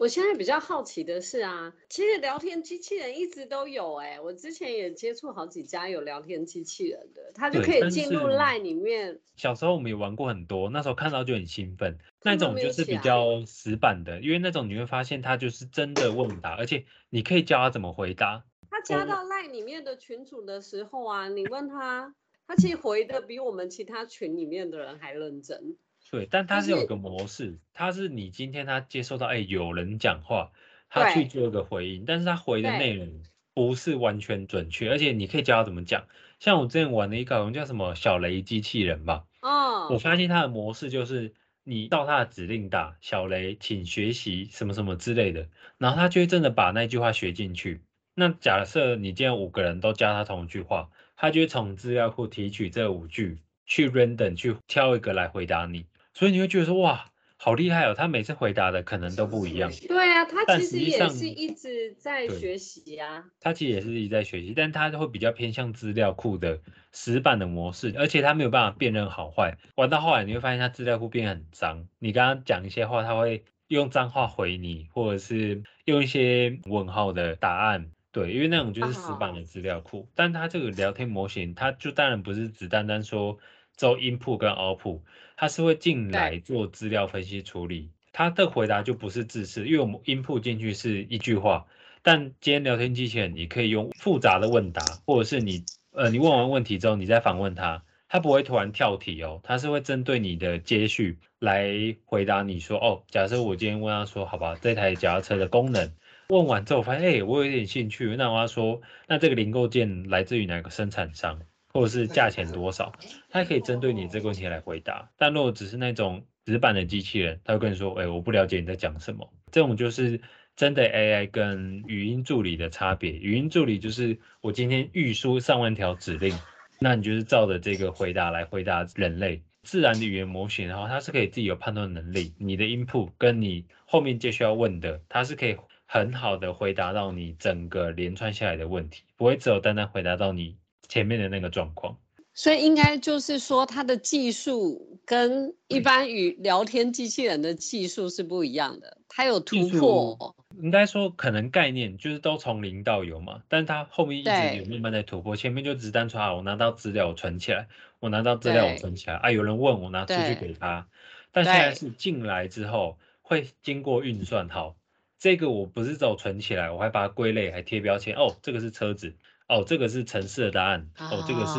我现在比较好奇的是啊，其实聊天机器人一直都有哎，我之前也接触好几家有聊天机器人的，它就可以进入 Line 里面。小时候我们也玩过很多，那时候看到就很兴奋。那种就是比较死板的，因为那种你会发现它就是真的问答，而且你可以教他怎么回答。他加到 Line 里面的群组的时候啊，你问他，他其实回的比我们其他群里面的人还认真。对，但它是有个模式，它是你今天他接收到，哎，有人讲话，他去做一个回应，但是他回的内容不是完全准确，而且你可以教他怎么讲。像我之前玩的一个叫什么小雷机器人吧，哦，我发现它的模式就是你到他的指令打小雷，请学习什么什么之类的，然后他就会真的把那句话学进去。那假设你今天五个人都教他同一句话，他就会从资料库提取这五句，去 random 去挑一个来回答你。所以你会觉得说哇，好厉害哦！他每次回答的可能都不一样。对啊，他其实也是一直在学习啊。他其实也是一直在学习，但他会比较偏向资料库的死板的模式，而且他没有办法辨认好坏。玩到后来你会发现他资料库变很脏，你刚刚讲一些话，他会用脏话回你，或者是用一些问号的答案。对，因为那种就是死板的资料库。但他这个聊天模型，他就当然不是只单单说。做 input 跟 output，它是会进来做资料分析处理，他的回答就不是字式，因为我们 input 进去是一句话，但今天聊天机器人你可以用复杂的问答，或者是你呃你问完问题之后你再反问他，他不会突然跳题哦，他是会针对你的接续来回答你说哦，假设我今天问他说好吧，这台脚踏车的功能，问完之后发现哎我有点兴趣，那我要说那这个零构件来自于哪个生产商？或者是价钱多少，它可以针对你这个问题来回答。但如果只是那种直板的机器人，他会跟你说：“哎，我不了解你在讲什么。”这种就是真的 AI 跟语音助理的差别。语音助理就是我今天预输上万条指令，那你就是照着这个回答来回答人类自然的语言模型，然后它是可以自己有判断能力。你的 input 跟你后面接需要问的，它是可以很好的回答到你整个连串下来的问题，不会只有单单回答到你。前面的那个状况，所以应该就是说，它的技术跟一般与聊天机器人的技术是不一样的，它有突破。应该说，可能概念就是都从零到有嘛，但是它后面一直有慢慢在突破。前面就只单纯啊，我拿到资料我存起来，我拿到资料我存起来啊，有人问我拿出去给他。但现在是进来之后会经过运算，好，这个我不是走存起来，我还把它归类，还贴标签。哦，这个是车子。哦，这个是城市的答案。哦，这个是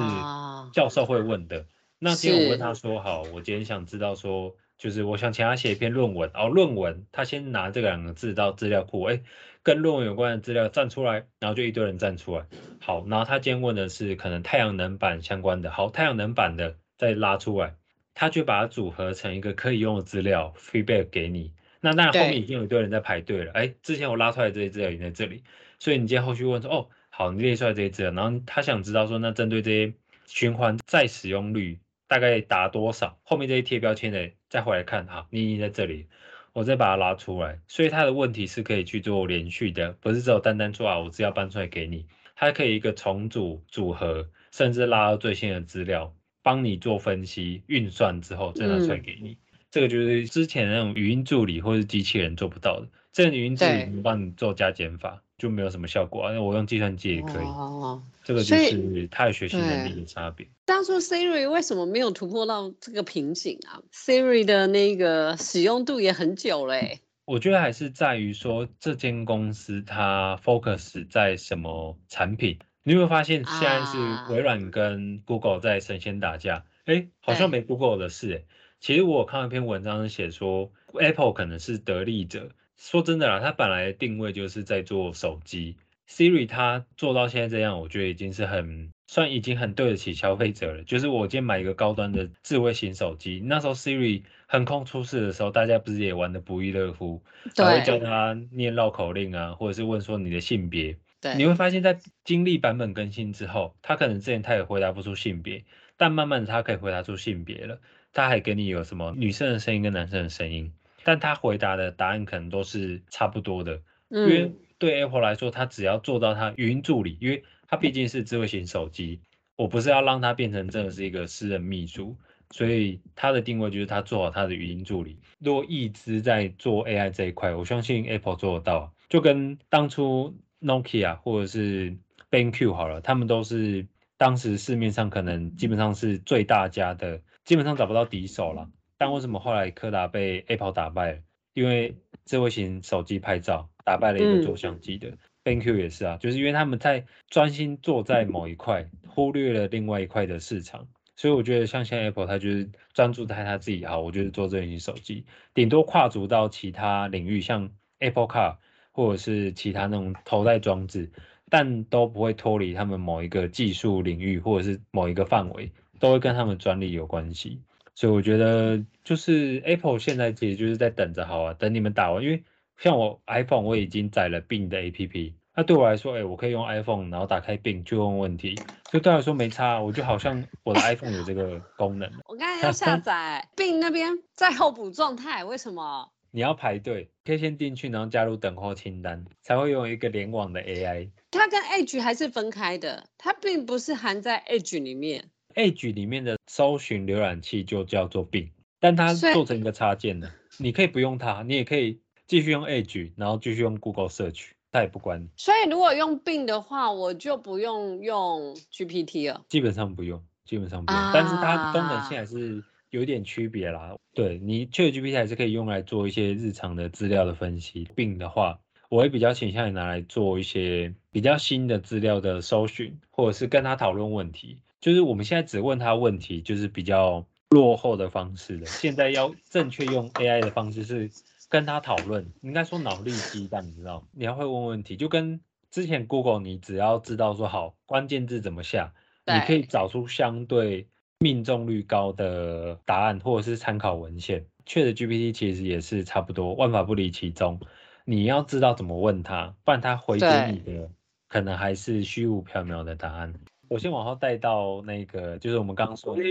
教授会问的。那今天我问他说，好，我今天想知道说，就是我想请他写一篇论文。哦，论文，他先拿这两个字到资料库，哎，跟论文有关的资料站出来，然后就一堆人站出来。好，然后他今天问的是可能太阳能板相关的。好，太阳能板的再拉出来，他就把它组合成一个可以用的资料 feedback 给你。那那后面已经有一堆人在排队了。哎，之前我拉出来这些资料已经在这里，所以你今天后续问说，哦。好，你列出来这些资料，然后他想知道说，那针对这些循环再使用率大概达多少？后面这些贴标签的再回来看，哈，你已经在这里，我再把它拉出来。所以他的问题是可以去做连续的，不是只有单单做啊，我只要搬出来给你，它可以一个重组组合，甚至拉到最新的资料，帮你做分析运算之后再拿出来给你。这个就是之前那种语音助理或是机器人做不到的，这个语音助理能帮你做加减法。就没有什么效果啊，那我用计算机也可以。哦，这个就是它的学习能力的差别。当初 Siri 为什么没有突破到这个瓶颈啊？Siri 的那个使用度也很久嘞。我觉得还是在于说这间公司它 focus 在什么产品。你有没有发现现在是微软跟 Google 在神仙打架？哎，好像没 Google 的事哎。其实我看了一篇文章写说 Apple 可能是得利者。说真的啦，它本来定位就是在做手机，Siri 它做到现在这样，我觉得已经是很算已经很对得起消费者了。就是我今天买一个高端的智慧型手机，那时候 Siri 横空出世的时候，大家不是也玩的不亦乐乎，还会教他念绕口令啊，或者是问说你的性别。对，你会发现在经历版本更新之后，他可能之前他也回答不出性别，但慢慢的他可以回答出性别了，他还给你有什么女生的声音跟男生的声音。但他回答的答案可能都是差不多的，因为对 Apple 来说，它只要做到它语音助理，因为它毕竟是智慧型手机，我不是要让它变成真的是一个私人秘书，所以它的定位就是他做好他的语音助理。如果一直在做 AI 这一块，我相信 Apple 做得到，就跟当初 Nokia 或者是 BenQ 好了，他们都是当时市面上可能基本上是最大家的，基本上找不到敌手了。但为什么后来柯达被 Apple 打败了？因为智慧型手机拍照打败了一个做相机的。BenQ 也是啊，就是因为他们在专心做在某一块，忽略了另外一块的市场。所以我觉得像现在 Apple，它就是专注在它自己好，我就是做这型手机，顶多跨足到其他领域，像 Apple Car 或者是其他那种头戴装置，但都不会脱离他们某一个技术领域或者是某一个范围，都会跟他们专利有关系。所以我觉得就是 Apple 现在其实就是在等着好啊，等你们打完，因为像我 iPhone 我已经载了 Bing 的 APP。那对我来说，哎，我可以用 iPhone，然后打开 Bing 去问问题，就对我来说没差。我就好像我的 iPhone 有这个功能。我刚才要下载 Bing 那边在候补状态，为什么？你要排队，可以先进去，然后加入等候清单，才会用一个联网的 AI。它跟 Edge 还是分开的，它并不是含在 Edge 里面。Edge 里面的搜寻浏览器就叫做 Bing，但它做成一个插件的，你可以不用它，你也可以继续用 Edge，然后继续用 Google Search。它也不管你，所以如果用病的话，我就不用用 GPT 了。基本上不用，基本上不用。但是它功能性还是有点区别啦。对你确 GPT 还是可以用来做一些日常的资料的分析。病的话，我会比较倾向于拿来做一些比较新的资料的搜寻，或者是跟他讨论问题。就是我们现在只问他问题，就是比较落后的方式了。现在要正确用 AI 的方式是。跟他讨论，应该说脑力激荡，你知道？你要会问问题，就跟之前 Google，你只要知道说好关键字怎么下，你可以找出相对命中率高的答案，或者是参考文献。确实 GPT 其实也是差不多，万法不离其中。你要知道怎么问他，不然他回给你的可能还是虚无缥缈的答案。我先往后带到那个，就是我们刚刚说的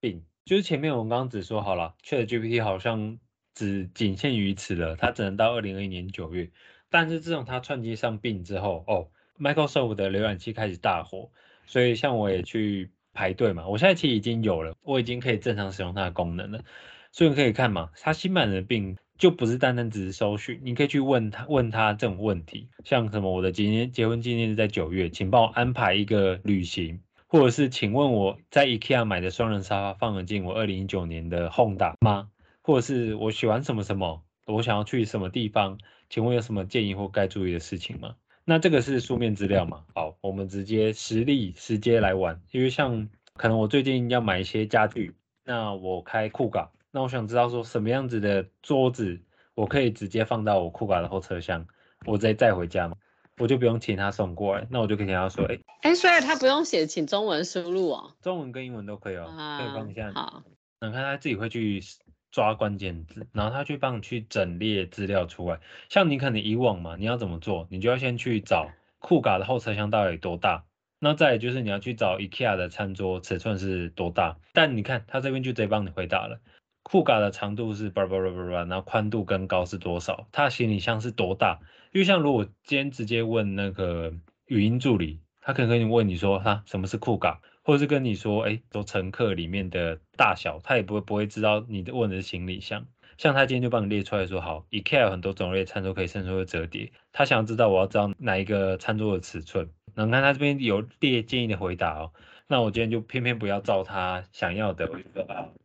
病，就是前面我们刚刚只说好了，确实 GPT 好像。只仅限于此了，它只能到二零二一年九月。但是自从它串接上病之后，哦，Microsoft 的浏览器开始大火，所以像我也去排队嘛。我现在其实已经有了，我已经可以正常使用它的功能了。所以你可以看嘛，它新版的病就不是单单只是搜寻，你可以去问他问他这种问题，像什么我的今年结婚纪念日在九月，请帮我安排一个旅行，或者是请问我在 IKEA 买的双人沙发放得进我二零一九年的 Honda 吗？或者是我喜欢什么什么，我想要去什么地方，请问有什么建议或该注意的事情吗？那这个是书面资料嘛？好，我们直接实例直接来玩，因为像可能我最近要买一些家具，那我开酷卡，那我想知道说什么样子的桌子，我可以直接放到我酷卡的后车厢，我再带回家嘛，我就不用请他送过来，那我就可以跟他说，哎哎，所以他不用写，请中文输入哦，中文跟英文都可以哦，可以帮一下，好，能看他自己会去。抓关键字，然后他去帮你去整列资料出来。像你可能以往嘛，你要怎么做？你就要先去找酷嘎的后车厢到底多大，那再就是你要去找 IKEA 的餐桌尺寸是多大。但你看他这边就直接帮你回答了，酷卡的长度是叭叭叭叭叭，然后宽度跟高是多少？他的行李箱是多大？因为像如果今天直接问那个语音助理，他可能跟你问你说哈，什么是酷卡？或者是跟你说，哎，都乘客里面的大小，他也不会不会知道你的问的是行李箱。像他今天就帮你列出来说，好，IKEA 有很多种类餐桌可以伸缩折叠，他想要知道我要知道哪一个餐桌的尺寸。能看他这边有列建议的回答哦，那我今天就偏偏不要照他想要的，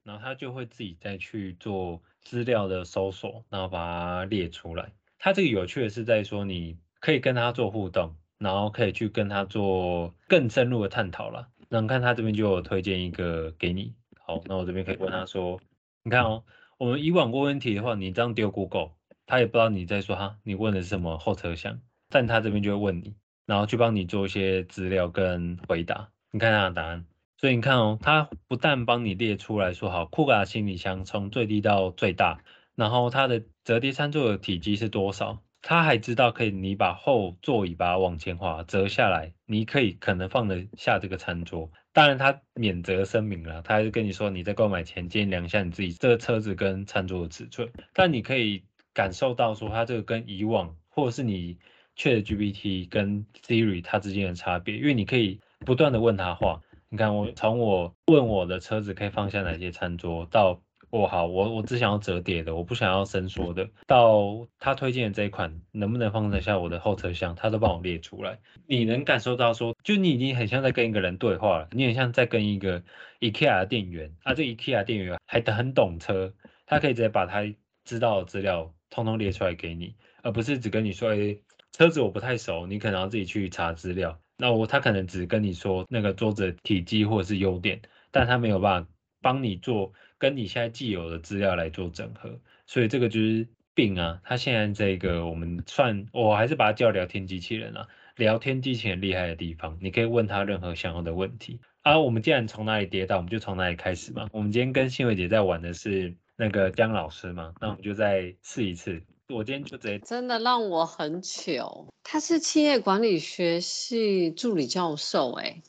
然后他就会自己再去做资料的搜索，然后把它列出来。他这个有趣的是在说，你可以跟他做互动，然后可以去跟他做更深入的探讨了。那看他这边就有推荐一个给你，好，那我这边可以问他说，你看哦，我们以往过问题的话，你这样丢 Google，他也不知道你在说哈，你问的是什么后车厢，但他这边就会问你，然后去帮你做一些资料跟回答，你看他的答案，所以你看哦，他不但帮你列出来说好，酷卡行李箱从最低到最大，然后它的折叠餐桌的体积是多少。他还知道可以，你把后座椅把它往前滑折下来，你可以可能放得下这个餐桌。当然他免责声明了，他还是跟你说你在购买前建议量一下你自己这个车子跟餐桌的尺寸。但你可以感受到说它这个跟以往或者是你 Chat GPT 跟 Siri 它之间的差别，因为你可以不断的问他话，你看我从我问我的车子可以放下哪些餐桌，到我好我我只想要折叠的，我不想要伸缩的，到他推荐的这一款能不能放得下我的后车厢，他都帮我列出来。你能感受到说，就你已经很像在跟一个人对话了，你很像在跟一个 IKEA 的店员啊，这 IKEA 店员还很懂车，他可以直接把他知道的资料通通列出来给你，而不是只跟你说，哎，车子我不太熟，你可能要自己去查资料。那我他可能只跟你说那个桌子体积或者是优点，但他没有办法帮你做跟你现在既有的资料来做整合，所以这个就是病啊。他现在这个我们算，我还是把它叫聊天机器人啊。聊天机器人厉害的地方，你可以问他任何想要的问题啊。我们既然从哪里跌倒，我们就从哪里开始嘛。我们今天跟新伟姐在玩的是那个姜老师嘛，那我们就再试一次。我今天就直接真的让我很糗。他是企业管理学系助理教授，哎，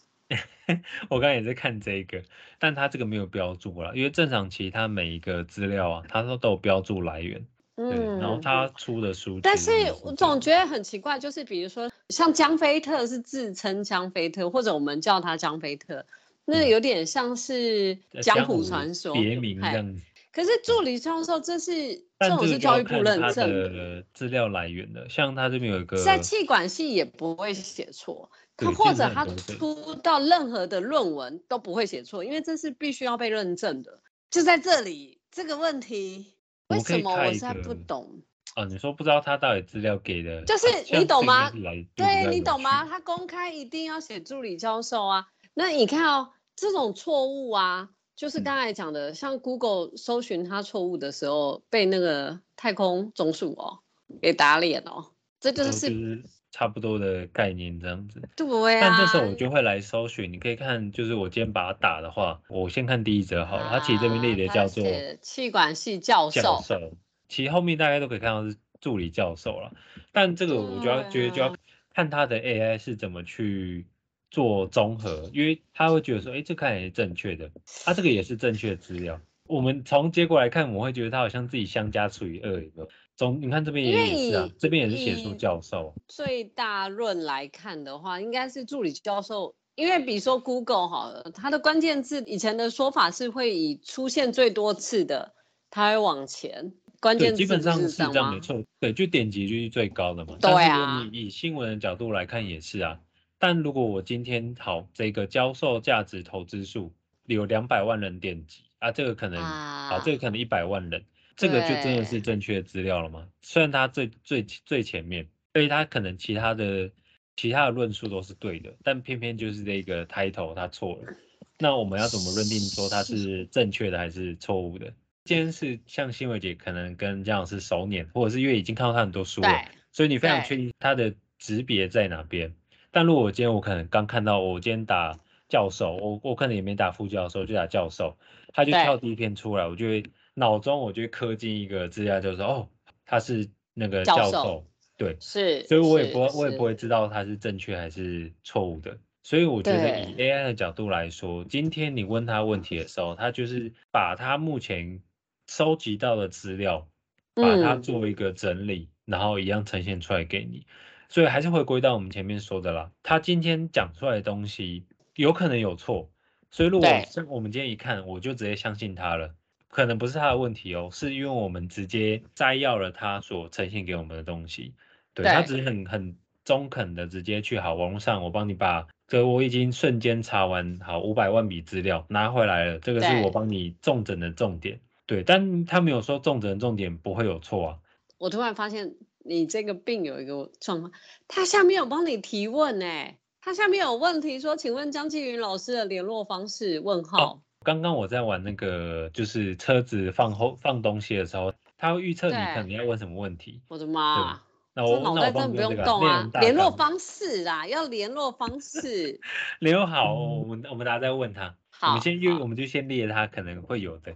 我刚才也在看这个，但他这个没有标注了，因为正常其他每一个资料啊，他都都有标注来源，嗯，然后他出的书，但是我总觉得很奇怪，就是比如说像江菲特是自称江菲特，或者我们叫他江菲特，那有点像是江湖传说别名这样子。可是助理教授，这是这种是教育部认证的资料来源的，像他这边有一个，在气管系也不会写错，他或者他出到任何的论文都不会写错，因为这是必须要被认证的。就在这里这个问题，为什么我现在不懂？哦，你说不知道他到底资料给的，就是你懂吗？对你懂吗？他公开一定要写助理教授啊，那你看哦，这种错误啊。就是刚才讲的，像 Google 搜寻它错误的时候，被那个太空总署哦给打脸哦，这就是差不多的概念这样子。对啊。但这时候我就会来搜寻，你可以看，就是我今天把它打的话，我先看第一则好了。它其实这边列的叫做气管系教授。教授，其实后面大家都可以看到是助理教授了。但这个我就要觉得就要看他的 AI 是怎么去。做综合，因为他会觉得说，哎，这看起来是正确的，他这个也是正确的资料。我们从结果来看，我会觉得他好像自己相加除以二一个。总你看这边也是啊，这边也是写出教授。最大论来看的话，应该是助理教授，因为比如说 Google 好了，它的关键字以前的说法是会以出现最多次的，它会往前。关键基本上是这样没错，对，就点击率最高的嘛。对啊。以新闻的角度来看也是啊。但如果我今天好这个销售价值投资数有两百万人点击啊，这个可能啊，这个可能一百万人，这个就真的是正确的资料了吗？虽然它最最最前面，所以它可能其他的其他的论述都是对的，但偏偏就是这个 title 它错了。那我们要怎么认定说它是正确的还是错误的？今天是像新伟姐可能跟姜老师熟年，或者是因为已经看到他很多书了，所以你非常确定他的级别在哪边。但如果我今天我可能刚看到，我今天打教授，我我可能也没打副教授，就打教授，他就跳第一篇出来，我就会脑中我就会刻进一个资料，就是哦，他是那个教授，对，是，所以我也不我也不会知道他是正确还是错误的。所以我觉得以 AI 的角度来说，今天你问他问题的时候，他就是把他目前收集到的资料，把它做一个整理，然后一样呈现出来给你。所以还是回归到我们前面说的啦。他今天讲出来的东西有可能有错，所以如果像我们今天一看，我就直接相信他了。可能不是他的问题哦，是因为我们直接摘要了他所呈现给我们的东西。对他只是很很中肯的直接去好网络上，我帮你把这我已经瞬间查完好五百万笔资料拿回来了，这个是我帮你重整的重点。对，但他没有说重整的重点不会有错啊。我突然发现。你这个病有一个状况，他下面有帮你提问哎，他下面有问题说，请问张继云老师的联络方式？问号。刚刚我在玩那个，就是车子放后放东西的时候，他会预测你可能要问什么问题。我的妈！那我脑袋真的不用动啊，联络方式啊，要联络方式。联络好，我们我们大家再问他。好，我们先因为我们就先列他可能会有的，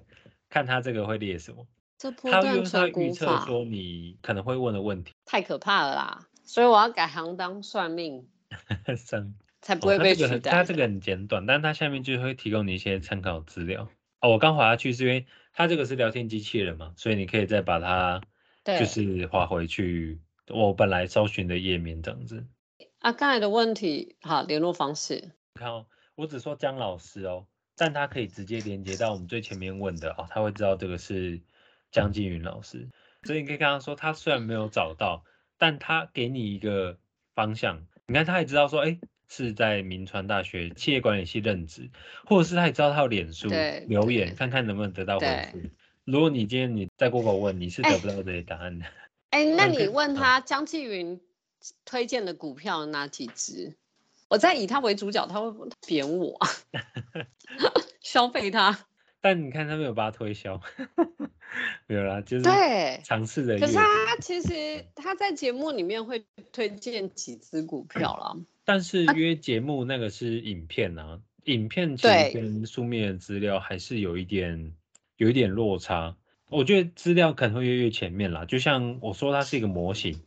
看他这个会列什么。他用他预测说你可能会问的问题，太可怕了啦！所以我要改行当算命，算才不会被取代。他这个很简短，但他下面就会提供你一些参考资料。哦，我刚滑下去是因为他这个是聊天机器人嘛，所以你可以再把它就是滑回去我本来搜寻的页面这样子。啊，刚才的问题，好，联络方式。看哦，我只说姜老师哦，但他可以直接连接到我们最前面问的哦，他会知道这个是江金云老师，所以你可以跟他说，他虽然没有找到，但他给你一个方向。你看，他也知道说，哎，是在民传大学企业管理系任职，或者是他也知道他有脸书留言，看看能不能得到回复。如果你今天你在 Google 问，你是得不到这些答案的。哎，那你问他江继云推荐的股票哪几只？我在以他为主角，他会贬我，消费他。但你看他没有把它推销，没有啦，就是对尝试的。可是他其实他在节目里面会推荐几只股票啦。但是约节目那个是影片啊，影片其实跟书面的资料还是有一点有一点落差。我觉得资料可能会越越前面啦，就像我说，它是一个模型，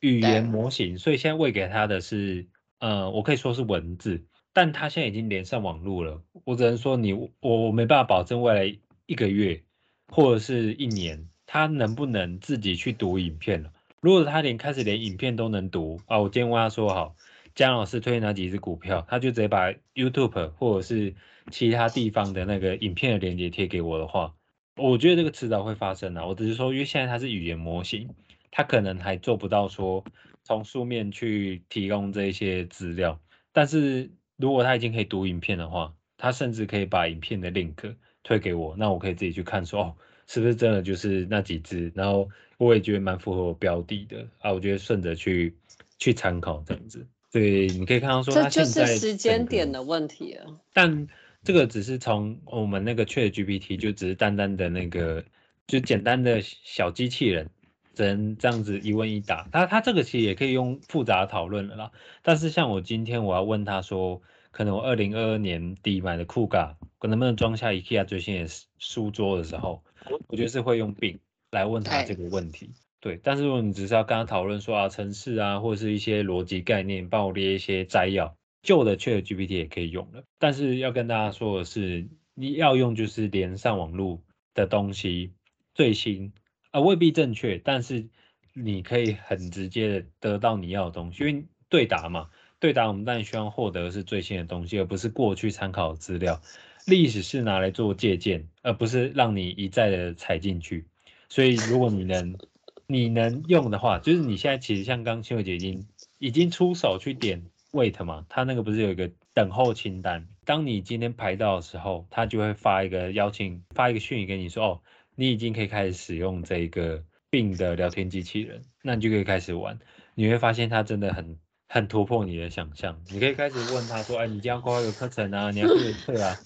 语言模型，所以现在喂给他的是，呃，我可以说是文字。但他现在已经连上网络了，我只能说你我我没办法保证未来一个月或者是一年他能不能自己去读影片了。如果他连开始连影片都能读啊，我今天问他说好，姜老师推荐哪几只股票，他就直接把 YouTube 或者是其他地方的那个影片的链接贴给我的话，我觉得这个迟早会发生的。我只是说，因为现在它是语言模型，他可能还做不到说从书面去提供这些资料，但是。如果他已经可以读影片的话，他甚至可以把影片的 link 推给我，那我可以自己去看，说哦，是不是真的就是那几只？然后我也觉得蛮符合我标的的啊，我觉得顺着去去参考这样子。对，你可以看到说，这就是时间点的问题了。但这个只是从我们那个 Chat GPT 就只是单单的那个就简单的小机器人。只能这样子一问一答，他他这个其实也可以用复杂讨论了啦。但是像我今天我要问他说，可能我二零二二年底买的酷咖，可能不能装下 IKEA 最新的书桌的时候，我觉得是会用病来问他这个问题。对，但是如果你只是要跟他讨论说啊，城市啊，或者是一些逻辑概念，帮我列一些摘要，旧的 Chat GPT 也可以用了。但是要跟大家说的是，你要用就是连上网络的东西，最新。未必正确，但是你可以很直接的得到你要的东西，因为对答嘛，对答我们当然希望获得的是最新的东西，而不是过去参考资料。历史是拿来做借鉴，而不是让你一再的踩进去。所以如果你能，你能用的话，就是你现在其实像刚青慧姐已经已经出手去点 wait 嘛，他那个不是有一个等候清单，当你今天排到的时候，他就会发一个邀请，发一个讯息给你说哦。你已经可以开始使用这个病的聊天机器人，那你就可以开始玩。你会发现它真的很很突破你的想象。你可以开始问他说：“哎，你今天挂一个课程啊，你要课课啊，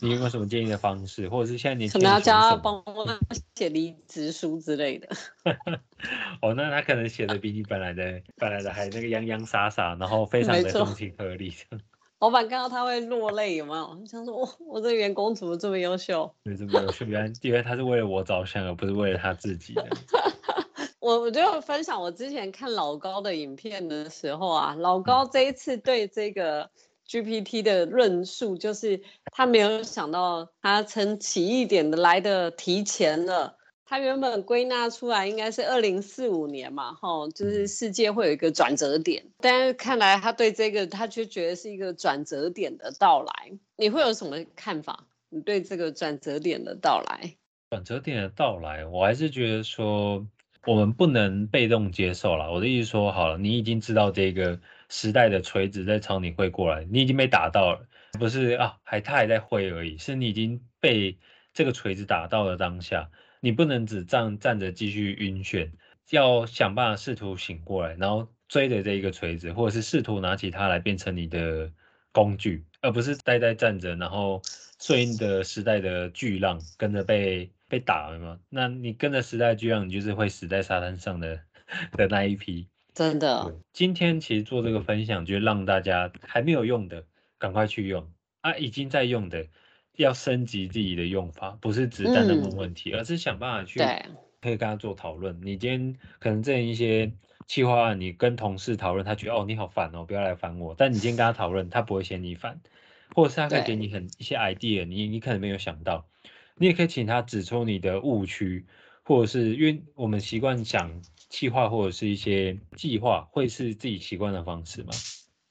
你有没有什么建议的方式？或者是现在你可能要叫他帮我写离职书之类的。哦，那他可能写的比你本来的本来的还那个洋洋洒洒，然后非 常的通情合理。老板看到他会落泪，有没有？想说，我我这员工怎么这么优秀？对，这么优秀，原来因为他是为了我着想，而不是为了他自己。我我就分享我之前看老高的影片的时候啊，老高这一次对这个 GPT 的论述，就是他没有想到他从起义点的来的提前了。他原本归纳出来应该是二零四五年嘛，哈，就是世界会有一个转折点，但是看来他对这个他就觉得是一个转折点的到来。你会有什么看法？你对这个转折点的到来？转折点的到来，我还是觉得说我们不能被动接受了。我的意思说，好了，你已经知道这个时代的锤子在朝你挥过来，你已经被打到了，不是啊，还他还在挥而已，是你已经被这个锤子打到了当下。你不能只站站着继续晕眩，要想办法试图醒过来，然后追着这一个锤子，或者是试图拿起它来变成你的工具，而不是呆呆站着，然后顺应的时代的巨浪跟着被被打了嘛？那你跟着时代巨浪，你就是会死在沙滩上的的那一批。真的，今天其实做这个分享，就让大家还没有用的赶快去用啊，已经在用的。要升级自己的用法，不是只单单问问题，而是想办法去可以跟他做讨论。你今天可能这一些企划案，你跟同事讨论，他觉得哦你好烦哦，不要来烦我。但你今天跟他讨论，他不会嫌你烦，或者是他可以给你很一些 idea，你你可能没有想到。你也可以请他指出你的误区，或者是因为我们习惯想企划或者是一些计划，会是自己习惯的方式嘛？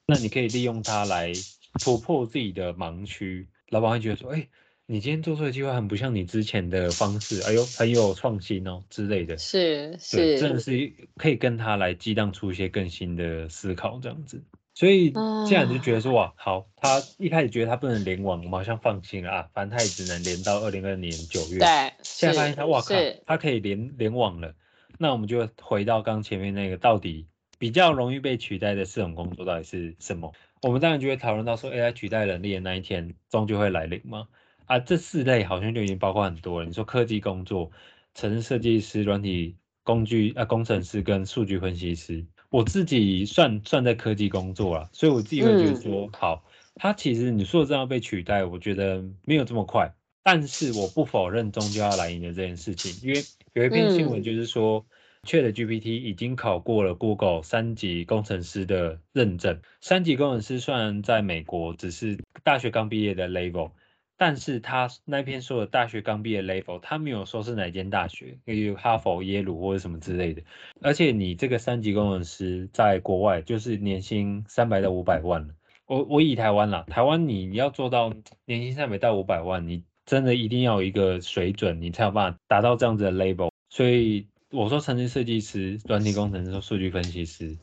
那你可以利用它来突破自己的盲区，老板会觉得说，哎，你今天做出的计划很不像你之前的方式，哎呦，很有创新哦之类的。是是，真的是可以跟他来激荡出一些更新的思考这样子。所以这样就觉得说，哇，好，他一开始觉得他不能联网，我们好像放心了啊，反正他也只能连到二零二年九月。对，现在发现他，哇靠，他可以连联网了。那我们就回到刚前面那个，到底比较容易被取代的四种工作到底是什么？我们当然就会讨论到说，AI 取代人力的那一天终究会来临吗？啊，这四类好像就已经包括很多了。你说科技工作、城市设计师、软体工具啊工程师跟数据分析师，我自己算算在科技工作了，所以我自己会觉得说，好，它其实你说这样被取代，我觉得没有这么快。但是我不否认终究要来临的这件事情，因为有一篇新闻就是说，ChatGPT 已经考过了 Google 三级工程师的认证。三级工程师虽然在美国只是大学刚毕业的 level，但是他那篇说的大学刚毕业 level，他没有说是哪间大学，例如哈佛、耶鲁或者什么之类的。而且你这个三级工程师在国外就是年薪三百到五百万了。我我以台湾啦，台湾你你要做到年薪三百到五百万，你真的一定要有一个水准，你才有办法达到这样子的 label。所以我说，城市设计师、软体工程师、数据分析师，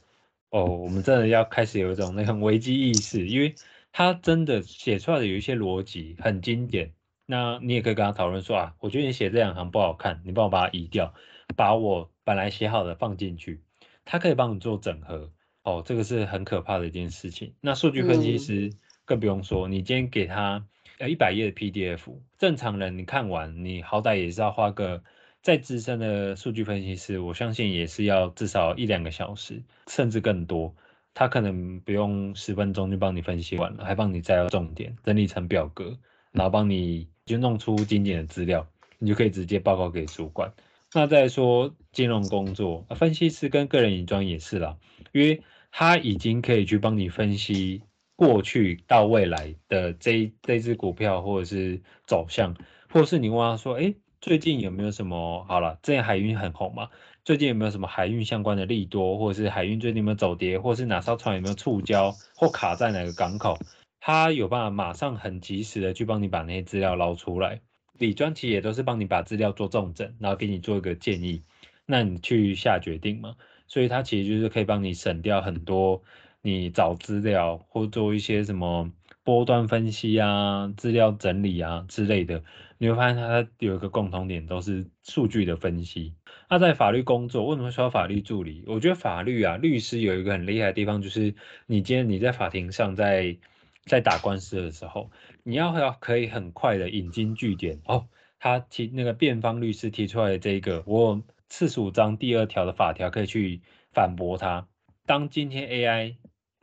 哦，我们真的要开始有一种那种 危机意识，因为他真的写出来的有一些逻辑很经典。那你也可以跟他讨论说啊，我觉得你写这两行不好看，你帮我把它移掉，把我本来写好的放进去，他可以帮你做整合。哦，这个是很可怕的一件事情。那数据分析师更不用说，你今天给他。呃，一百页的 PDF，正常人你看完，你好歹也是要花个再资深的数据分析师，我相信也是要至少一两个小时，甚至更多。他可能不用十分钟就帮你分析完了，还帮你摘要重点，整理成表格，然后帮你就弄出精简的资料，你就可以直接报告给主管。那再说金融工作，分析师跟个人银装也是啦，因为他已经可以去帮你分析。过去到未来的这这只股票或者是走向，或是你问他说，哎，最近有没有什么？好了，最近海运很红嘛，最近有没有什么海运相关的利多，或者是海运最近有没有走跌，或是哪艘船有没有触礁或卡在哪个港口？他有办法马上很及时的去帮你把那些资料捞出来。李专其实也都是帮你把资料做重整，然后给你做一个建议，那你去下决定嘛。所以他其实就是可以帮你省掉很多。你找资料或做一些什么波段分析啊、资料整理啊之类的，你会发现它有一个共同点，都是数据的分析。那在法律工作，为什么需要法律助理？我觉得法律啊，律师有一个很厉害的地方，就是你今天你在法庭上在在打官司的时候，你要要可以很快的引经据典哦。他提那个辩方律师提出来的这个，我四十五章第二条的法条可以去反驳他。当今天 AI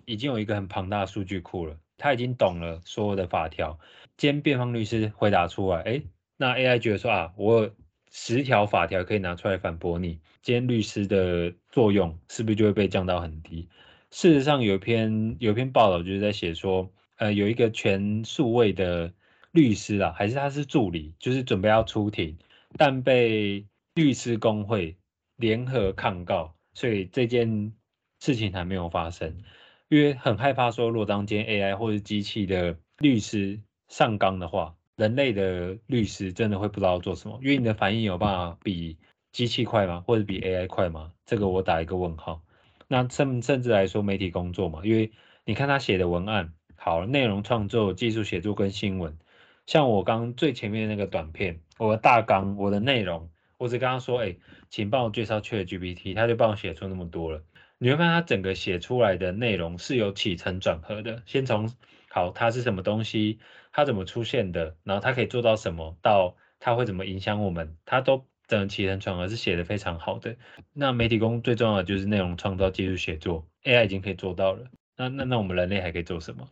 已经有一个很庞大的数据库了，他已经懂了所有的法条。今天辩方律师回答出来，哎，那 AI 觉得说啊，我十条法条可以拿出来反驳你。今天律师的作用是不是就会被降到很低？事实上，有一篇有一篇报道就是在写说，呃，有一个全数位的律师啊，还是他是助理，就是准备要出庭，但被律师工会联合抗告，所以这件事情还没有发生。因为很害怕说，如果当今 AI 或者机器的律师上纲的话，人类的律师真的会不知道做什么。因为你的反应有办法比机器快吗？或者比 AI 快吗？这个我打一个问号。那甚甚至来说，媒体工作嘛，因为你看他写的文案，好，内容创作、技术写作跟新闻，像我刚最前面那个短片，我的大纲、我的内容，我只跟他说，哎，请帮我介绍 ChatGPT，他就帮我写出那么多了。你会发现它整个写出来的内容是有起承转合的，先从好它是什么东西，它怎么出现的，然后它可以做到什么，到它会怎么影响我们，它都整个起承转合是写的非常好的。那媒体工最重要的就是内容创造、技术写作，AI 已经可以做到了。那那那我们人类还可以做什么？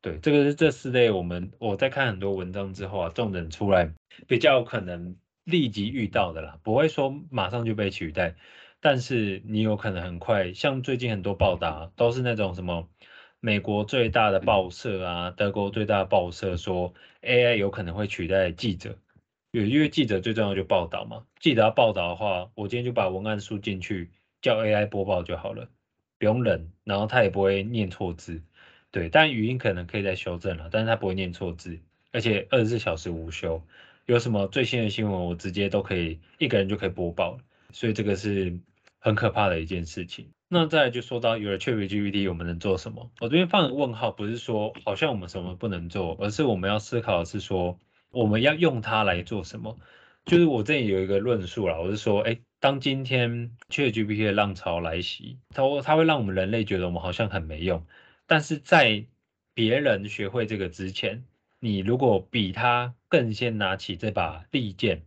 对，这个是这四类我们我在看很多文章之后啊，重点出来比较可能立即遇到的啦，不会说马上就被取代。但是你有可能很快，像最近很多报道都是那种什么美国最大的报社啊，德国最大的报社说 AI 有可能会取代记者，因为记者最重要就报道嘛。记者要报道的话，我今天就把文案输进去，叫 AI 播报就好了，不用人，然后他也不会念错字。对，但语音可能可以再修正了，但是他不会念错字，而且二十四小时无休，有什么最新的新闻，我直接都可以一个人就可以播报，所以这个是很可怕的一件事情。那再来就说到有了 ChatGPT，我们能做什么？我这边放个问号，不是说好像我们什么不能做，而是我们要思考的是说我们要用它来做什么。就是我这里有一个论述啦，我是说，哎，当今天 ChatGPT 的浪潮来袭，它它会让我们人类觉得我们好像很没用。但是在别人学会这个之前，你如果比他更先拿起这把利剑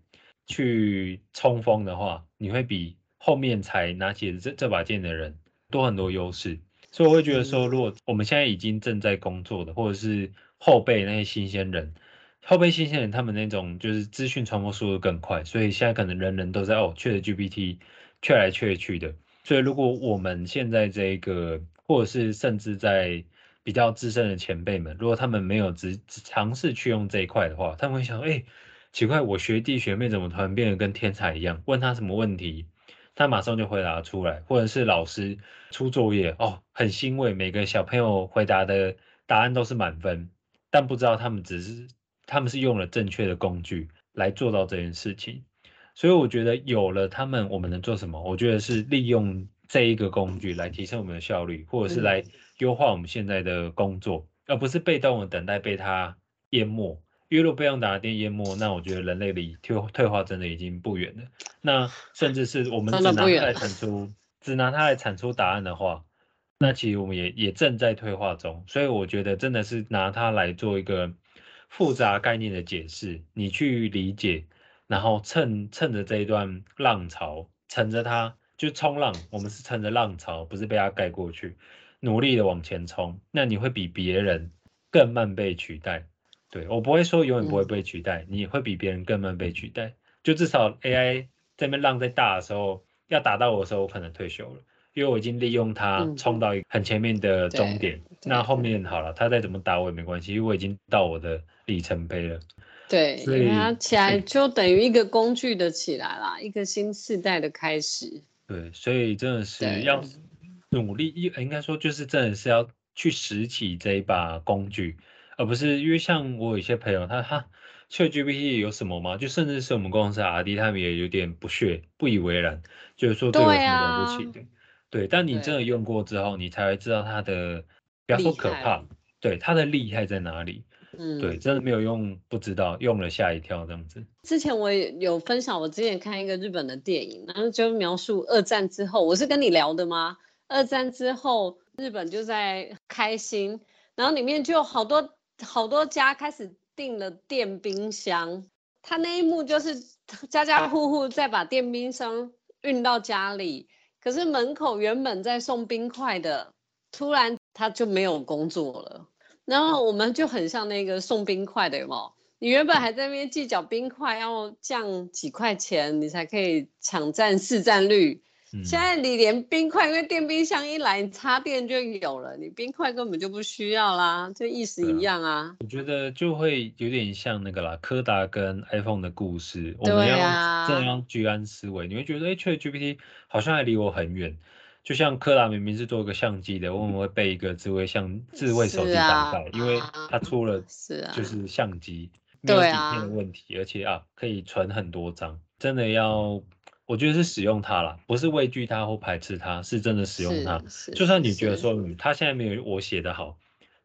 去冲锋的话，你会比后面才拿起这这把剑的人多很多优势。所以我会觉得说，如果我们现在已经正在工作的，或者是后辈那些新鲜人，后辈新鲜人他们那种就是资讯传播速度更快，所以现在可能人人都在哦，缺的 GPT，缺来缺去的。所以如果我们现在这个或者是甚至在比较资深的前辈们，如果他们没有只尝试去用这一块的话，他们会想：哎，奇怪，我学弟学妹怎么突然变得跟天才一样？问他什么问题，他马上就回答出来。或者是老师出作业，哦，很欣慰，每个小朋友回答的答案都是满分，但不知道他们只是他们是用了正确的工具来做到这件事情。所以我觉得有了他们，我们能做什么？我觉得是利用。这一个工具来提升我们的效率，或者是来优化我们现在的工作，而不是被动的等待被它淹没。因为如果被用打电淹没，那我觉得人类离退退化真的已经不远了。那甚至是我们只拿它来产出，只拿它来产出答案的话，那其实我们也也正在退化中。所以我觉得真的是拿它来做一个复杂概念的解释，你去理解，然后趁趁着这一段浪潮，乘着它。就冲浪，我们是乘着浪潮，不是被它盖过去，努力的往前冲。那你会比别人更慢被取代。对我不会说永远不会被取代，你会比别人更慢被取代。就至少 AI 这边浪在大的时候，要打到我的时候，我可能退休了，因为我已经利用它冲到很前面的终点。那后面好了，它再怎么打我也没关系，因为我已经到我的里程碑了。对，所以它起来就等于一个工具的起来了，一个新时代的开始。对，所以真的是要努力，应应该说就是真的是要去拾起这一把工具，而不是因为像我有一些朋友，他他 ChatGPT 有什么吗？就甚至是我们公司 RD 他们也有点不屑、不以为然，就是说这有什么了不起的？对，但你真的用过之后，你才会知道它的不要说可怕，对它的厉害在哪里。嗯，对，真的没有用，不知道用了吓一跳这样子。之前我也有分享，我之前看一个日本的电影，然后就描述二战之后，我是跟你聊的吗？二战之后，日本就在开心，然后里面就有好多好多家开始订了电冰箱，他那一幕就是家家户户在把电冰箱运到家里，可是门口原本在送冰块的，突然他就没有工作了。然后我们就很像那个送冰块的，有有？你原本还在那边计较冰块要降几块钱，你才可以抢占市占率。现在你连冰块，因为电冰箱一来你插电就有了，你冰块根本就不需要啦，就意思一样啊。我觉得就会有点像那个啦，柯达跟 iPhone 的故事。我们要这样居安思危，你会觉得哎，ChatGPT 好像还离我很远。就像柯达明明是做一个相机的，为什么会被一个智慧相智慧手机打败？因为它出了是就是相机没有底片的问题，而且啊可以存很多张。真的要，我觉得是使用它啦，不是畏惧它或排斥它，是真的使用它。就算你觉得说它现在没有我写的好，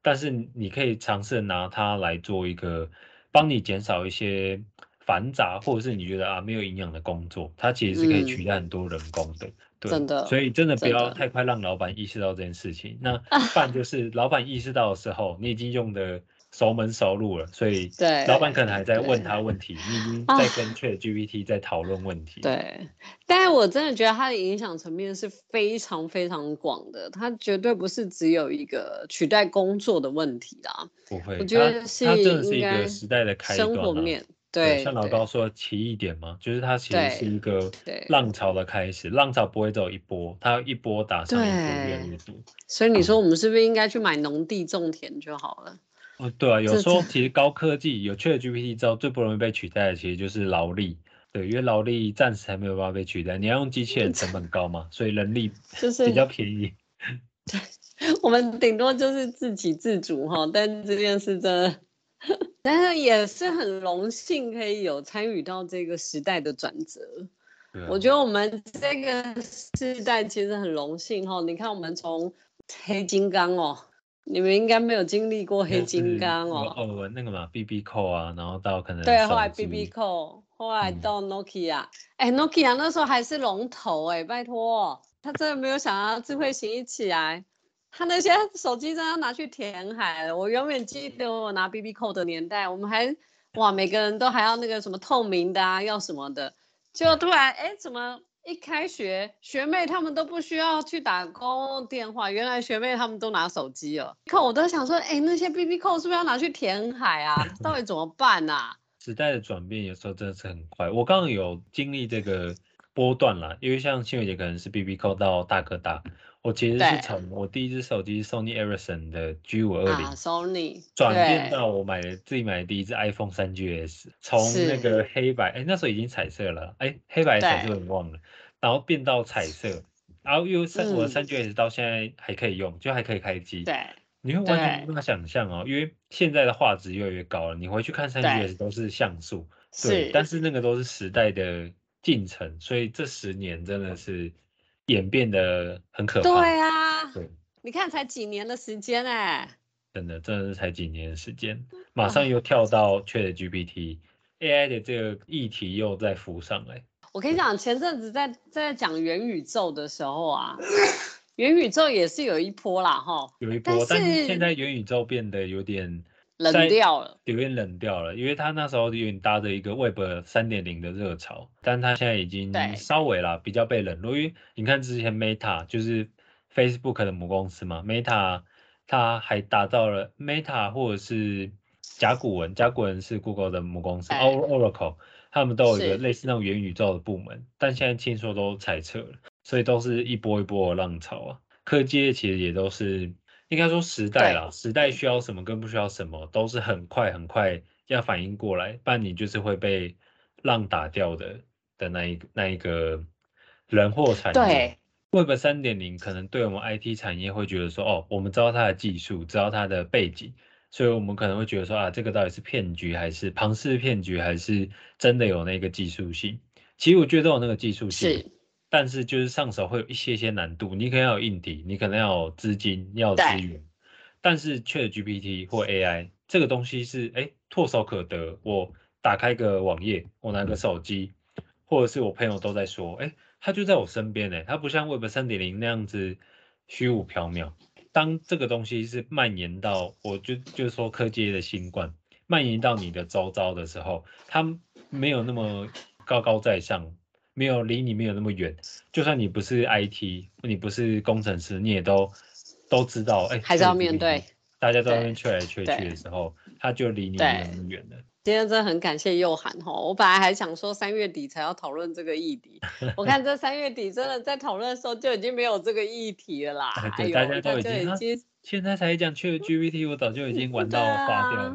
但是你可以尝试拿它来做一个帮你减少一些繁杂，或者是你觉得啊没有营养的工作，它其实是可以取代很多人工的。真的，所以真的不要太快让老板意识到这件事情。那办就是老板意识到的时候，你已经用的熟门熟路了，所以对老板可能还在问他问题，你已经在跟 Chat GPT 在讨论问题。对，但是我真的觉得它的影响层面是非常非常广的，它绝对不是只有一个取代工作的问题啦。不会，我觉得是它真的是一个时代的开端。生活面。对，像老高说奇异点嘛，就是它其实是一个浪潮的开始，浪潮不会走一波，它一波打上一波越来越多。所以你说我们是不是应该去买农地种田就好了？哦，对啊，有时候其实高科技有 ChatGPT 之后，最不容易被取代的其实就是劳力，对，因为劳力暂时还没有办法被取代，你要用机器人成本高嘛，所以人力 就是比较便宜。对，我们顶多就是自给自足哈，但这件事真的，但是也是很荣幸可以有参与到这个时代的转折。我觉得我们这个时代其实很荣幸哈，你看我们从黑金刚哦，你们应该没有经历过黑金刚哦，哦，那个嘛，B B 扣啊，然后到可能对，后来 B B 扣，后来到 Nokia，哎，Nokia 那时候还是龙头哎，拜托，他真的没有想到智慧型一起来。他那些手机真要拿去填海了。我永远记得我拿 BB 扣的年代，我们还哇，每个人都还要那个什么透明的啊，要什么的。就突然哎，怎么一开学，学妹她们都不需要去打公用电话，原来学妹他们都拿手机了。看我都想说，哎，那些 BB 扣是不是要拿去填海啊？到底怎么办啊？时代的转变有时候真的是很快。我刚刚有经历这个波段啦，因为像新伟姐可能是 BB 扣到大哥大。我其实是从我第一只手机 Sony Ericsson 的 G 五二零，Sony 转变到我买的自己买的第一只 iPhone 三 GS，从那个黑白，哎，那时候已经彩色了，哎，黑白彩色我忘了，然后变到彩色，然后又三我的三 GS 到现在还可以用，就还可以开机。对，你会完全无法想象哦，因为现在的画质越来越高了，你回去看三 GS 都是像素，对，但是。那个都是时代的进程，所以这十年真的是。演变的很可怕。对啊，对，你看才几年的时间哎，真的真的是才几年的时间，马上又跳到 Chat GPT，AI 的这个议题又在浮上来。我跟你讲，前阵子在在讲元宇宙的时候啊，元宇宙也是有一波啦哈，有一波，但是现在元宇宙变得有点。冷掉了，有点冷掉了，因为他那时候有点搭着一个 Web 三点零的热潮，但他现在已经稍微啦比较被冷落。因为你看之前 Meta 就是 Facebook 的母公司嘛，Meta 它还打造了 Meta 或者是甲骨文，甲骨文是 Google 的母公司，Oracle 他们都有一个类似那种元宇宙的部门，但现在听说都裁撤了，所以都是一波一波的浪潮啊。科技其实也都是。应该说时代啦，时代需要什么跟不需要什么，都是很快很快要反应过来，不然你就是会被浪打掉的的那一那一个人或产业。Web 三点零可能对我们 IT 产业会觉得说，哦，我们知道它的技术，知道它的背景，所以我们可能会觉得说，啊，这个到底是骗局还是庞氏骗局，还是真的有那个技术性？其实我觉得都有那个技术性。但是就是上手会有一些些难度，你可能要有硬体，你可能要有资金，要有资源。但是 Chat GPT 或 AI 这个东西是哎唾手可得，我打开个网页，我拿个手机，或者是我朋友都在说，哎，它就在我身边哎，它不像 Web 三点零那样子虚无缥缈。当这个东西是蔓延到，我就就是说科技的新冠蔓延到你的周遭的时候，它没有那么高高在上。没有离你没有那么远，就算你不是 IT，你不是工程师，你也都都知道，哎，还是要面对，大家在那边吹来吹去的时候，他就离你没有那么远了。今天真的很感谢佑涵哈，我本来还想说三月底才要讨论这个议题，我看这三月底真的在讨论的时候就已经没有这个议题了啦。对，大家都已经，现在才讲去 GPT，我早就已经玩 到发掉了。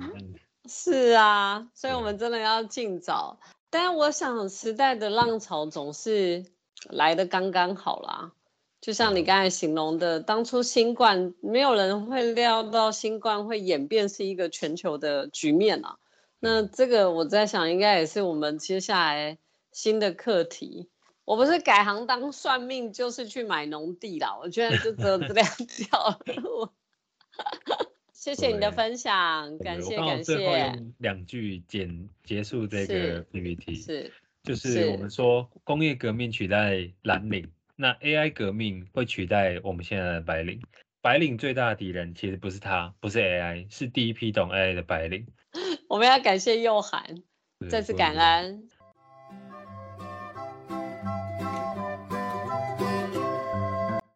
是啊，所以我们真的要尽早。但我想，时代的浪潮总是来的刚刚好啦。就像你刚才形容的，当初新冠，没有人会料到新冠会演变是一个全球的局面啊。那这个我在想，应该也是我们接下来新的课题。我不是改行当算命，就是去买农地啦。我居然就只有这样掉了。谢谢你的分享，感谢感谢。最后用两句简结束这个 PPT，是，就是我们说工业革命取代蓝领，那 AI 革命会取代我们现在的白领。白领最大的敌人其实不是他，不是 AI，是第一批懂 AI 的白领。我们要感谢佑涵，再次感恩。